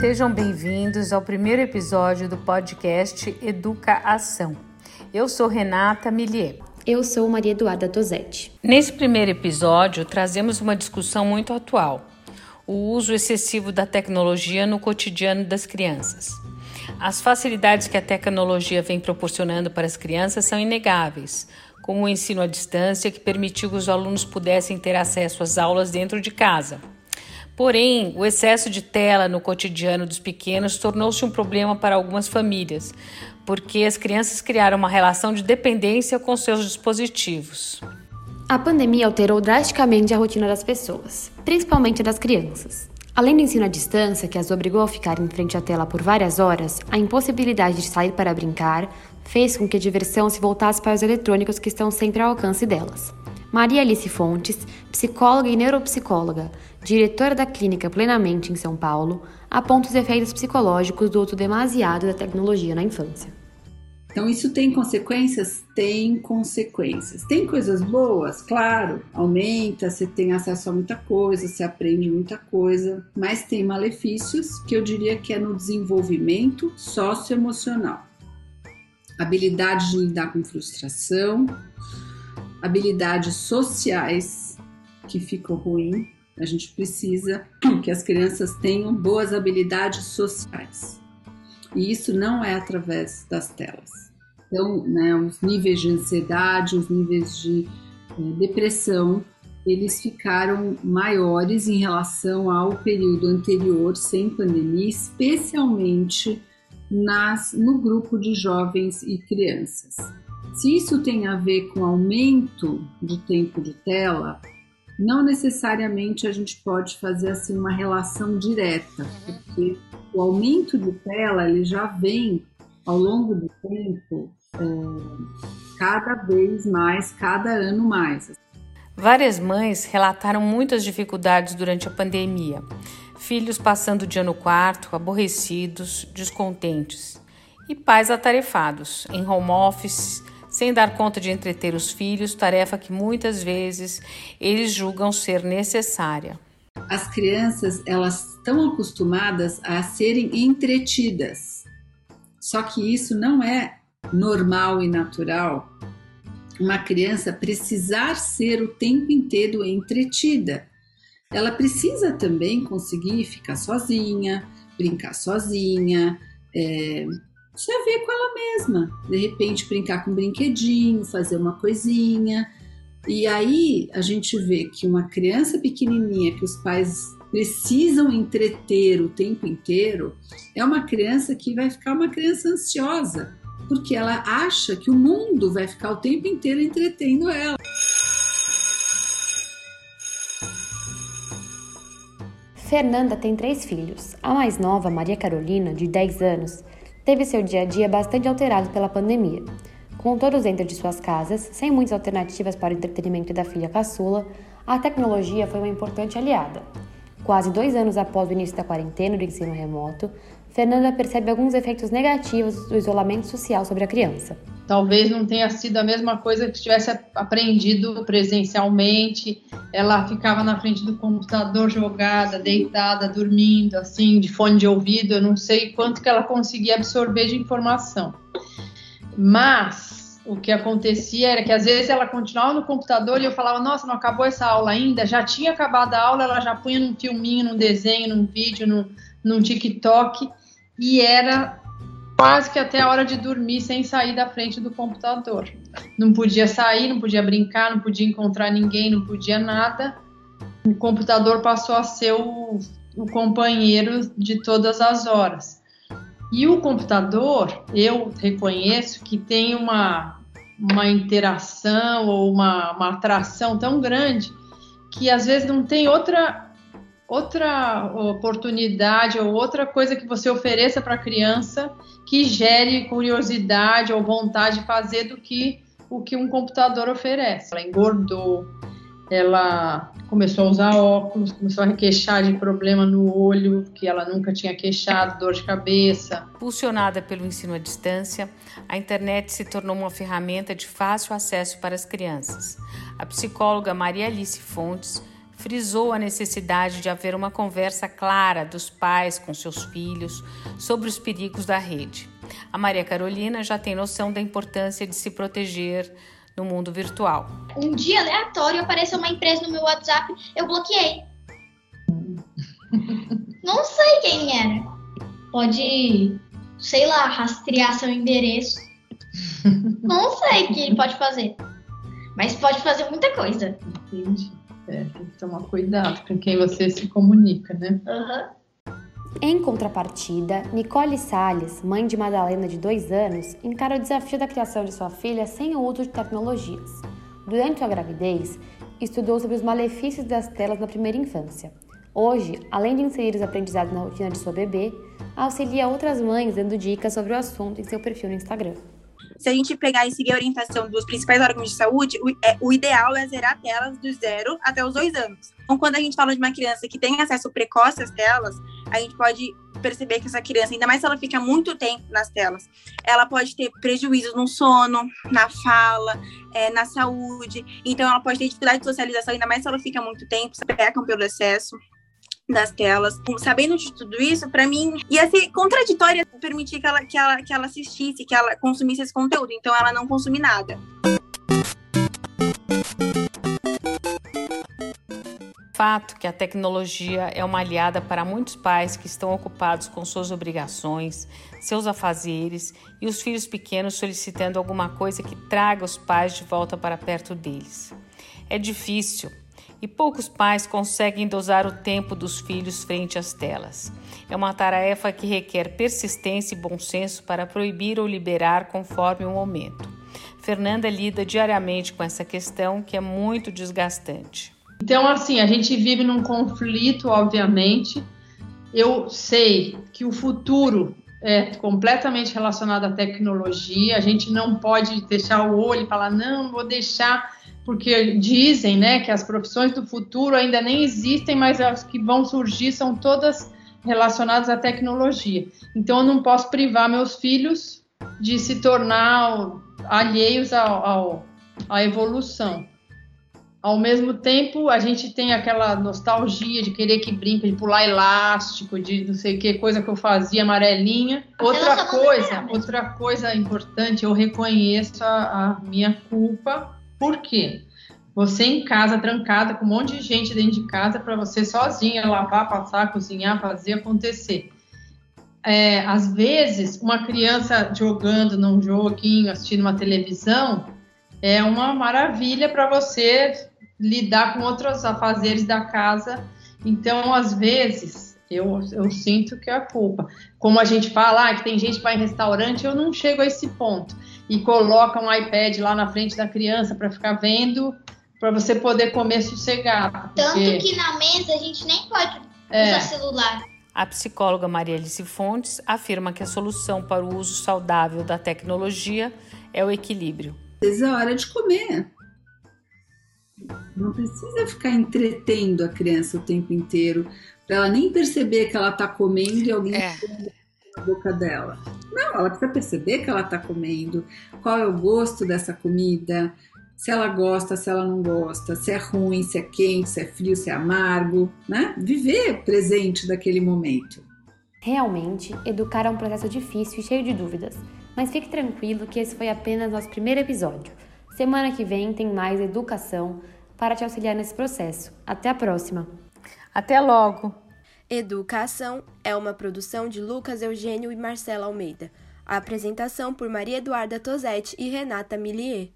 Sejam bem-vindos ao primeiro episódio do podcast Educa Ação. Eu sou Renata Millier. Eu sou Maria Eduarda Tosetti. Nesse primeiro episódio, trazemos uma discussão muito atual: o uso excessivo da tecnologia no cotidiano das crianças. As facilidades que a tecnologia vem proporcionando para as crianças são inegáveis, como o ensino à distância, que permitiu que os alunos pudessem ter acesso às aulas dentro de casa. Porém, o excesso de tela no cotidiano dos pequenos tornou-se um problema para algumas famílias, porque as crianças criaram uma relação de dependência com seus dispositivos. A pandemia alterou drasticamente a rotina das pessoas, principalmente das crianças. Além do ensino à distância, que as obrigou a ficar em frente à tela por várias horas, a impossibilidade de sair para brincar fez com que a diversão se voltasse para os eletrônicos que estão sempre ao alcance delas. Maria Alice Fontes, psicóloga e neuropsicóloga, diretora da clínica Plenamente em São Paulo, aponta os efeitos psicológicos do uso demasiado da tecnologia na infância. Então, isso tem consequências? Tem consequências. Tem coisas boas? Claro, aumenta, você tem acesso a muita coisa, você aprende muita coisa, mas tem malefícios que eu diria que é no desenvolvimento socioemocional. Habilidade de lidar com frustração, habilidades sociais que ficam ruins. A gente precisa que as crianças tenham boas habilidades sociais. E isso não é através das telas. Então, né, os níveis de ansiedade, os níveis de é, depressão, eles ficaram maiores em relação ao período anterior, sem pandemia, especialmente nas, no grupo de jovens e crianças. Se isso tem a ver com aumento de tempo de tela, não necessariamente a gente pode fazer assim uma relação direta, porque o aumento de tela ele já vem ao longo do tempo é, cada vez mais, cada ano mais. Várias mães relataram muitas dificuldades durante a pandemia. Filhos passando o dia no quarto, aborrecidos, descontentes. E pais atarefados, em home office, sem dar conta de entreter os filhos, tarefa que muitas vezes eles julgam ser necessária. As crianças, elas estão acostumadas a serem entretidas. Só que isso não é normal e natural. Uma criança precisar ser o tempo inteiro entretida. Ela precisa também conseguir ficar sozinha, brincar sozinha, é, já ver com ela mesma. De repente, brincar com um brinquedinho, fazer uma coisinha. E aí a gente vê que uma criança pequenininha que os pais precisam entreter o tempo inteiro é uma criança que vai ficar uma criança ansiosa, porque ela acha que o mundo vai ficar o tempo inteiro entretendo ela. Fernanda tem três filhos. A mais nova, Maria Carolina, de 10 anos, teve seu dia a dia bastante alterado pela pandemia. Com todos dentro de suas casas, sem muitas alternativas para o entretenimento da filha caçula, a tecnologia foi uma importante aliada. Quase dois anos após o início da quarentena do ensino remoto, Fernanda percebe alguns efeitos negativos do isolamento social sobre a criança. Talvez não tenha sido a mesma coisa que tivesse aprendido presencialmente. Ela ficava na frente do computador jogada, deitada, dormindo, assim, de fone de ouvido. Eu não sei quanto que ela conseguia absorver de informação. Mas o que acontecia era que às vezes ela continuava no computador e eu falava: Nossa, não acabou essa aula ainda? Já tinha acabado a aula, ela já punha num filminho, num desenho, num vídeo, num, num TikTok e era quase que até a hora de dormir sem sair da frente do computador. Não podia sair, não podia brincar, não podia encontrar ninguém, não podia nada. O computador passou a ser o, o companheiro de todas as horas. E o computador, eu reconheço que tem uma, uma interação ou uma, uma atração tão grande que às vezes não tem outra outra oportunidade ou outra coisa que você ofereça para a criança que gere curiosidade ou vontade de fazer do que o que um computador oferece. Ela engordou, ela começou a usar óculos, começou a queixar de problema no olho que ela nunca tinha queixado, dor de cabeça. Pulsionada pelo ensino à distância, a internet se tornou uma ferramenta de fácil acesso para as crianças. A psicóloga Maria Alice Fontes frisou a necessidade de haver uma conversa clara dos pais com seus filhos sobre os perigos da rede. A Maria Carolina já tem noção da importância de se proteger no mundo virtual. Um dia aleatório apareceu uma empresa no meu WhatsApp, eu bloqueei. Não sei quem era. Pode, sei lá, rastrear seu endereço. Não sei o que ele pode fazer. Mas pode fazer muita coisa. Entendi. É, tem que tomar cuidado com quem você se comunica, né? Uhum. Em contrapartida, Nicole Salles, mãe de Madalena de dois anos, encara o desafio da criação de sua filha sem o uso de tecnologias. Durante sua gravidez, estudou sobre os malefícios das telas na primeira infância. Hoje, além de inserir os aprendizados na rotina de sua bebê, auxilia outras mães dando dicas sobre o assunto em seu perfil no Instagram se a gente pegar e seguir a orientação dos principais órgãos de saúde, o, é, o ideal é zerar telas do zero até os dois anos. Então, quando a gente fala de uma criança que tem acesso precoce às telas, a gente pode perceber que essa criança, ainda mais se ela fica muito tempo nas telas, ela pode ter prejuízos no sono, na fala, é, na saúde. Então, ela pode ter dificuldade de socialização, ainda mais se ela fica muito tempo, se pecam pelo excesso das telas. Sabendo de tudo isso, para mim ia ser contraditório permitir que ela, que, ela, que ela assistisse, que ela consumisse esse conteúdo. Então ela não consome nada. Fato que a tecnologia é uma aliada para muitos pais que estão ocupados com suas obrigações, seus afazeres e os filhos pequenos solicitando alguma coisa que traga os pais de volta para perto deles. É difícil, e poucos pais conseguem dosar o tempo dos filhos frente às telas. É uma tarefa que requer persistência e bom senso para proibir ou liberar conforme o momento. Fernanda lida diariamente com essa questão que é muito desgastante. Então, assim, a gente vive num conflito, obviamente. Eu sei que o futuro é completamente relacionado à tecnologia. A gente não pode deixar o olho e falar, não, vou deixar porque dizem né, que as profissões do futuro ainda nem existem, mas as que vão surgir são todas relacionadas à tecnologia. Então, eu não posso privar meus filhos de se tornar alheios ao, ao, à evolução. Ao mesmo tempo, a gente tem aquela nostalgia de querer que brinque, de pular elástico, de não sei que coisa que eu fazia amarelinha. Outra coisa, outra coisa importante, eu reconheço a, a minha culpa por quê? Você em casa, trancada, com um monte de gente dentro de casa, para você sozinha lavar, passar, cozinhar, fazer acontecer. É, às vezes, uma criança jogando num joguinho, assistindo uma televisão, é uma maravilha para você lidar com outros afazeres da casa. Então, às vezes, eu, eu sinto que é a culpa. Como a gente fala, ah, que tem gente que vai em restaurante, eu não chego a esse ponto e coloca um iPad lá na frente da criança para ficar vendo, para você poder comer sossegado. Tanto porque... que na mesa a gente nem pode é. usar celular. A psicóloga Maria Alice Fontes afirma que a solução para o uso saudável da tecnologia é o equilíbrio. É hora de comer. Não precisa ficar entretendo a criança o tempo inteiro para ela nem perceber que ela está comendo e alguém é na boca dela. Não, ela precisa perceber que ela está comendo, qual é o gosto dessa comida, se ela gosta, se ela não gosta, se é ruim, se é quente, se é frio, se é amargo, né? Viver presente daquele momento. Realmente, educar é um processo difícil e cheio de dúvidas, mas fique tranquilo que esse foi apenas nosso primeiro episódio. Semana que vem tem mais educação para te auxiliar nesse processo. Até a próxima! Até logo! Educação é uma produção de Lucas Eugênio e Marcela Almeida. A apresentação por Maria Eduarda Tosetti e Renata Millier.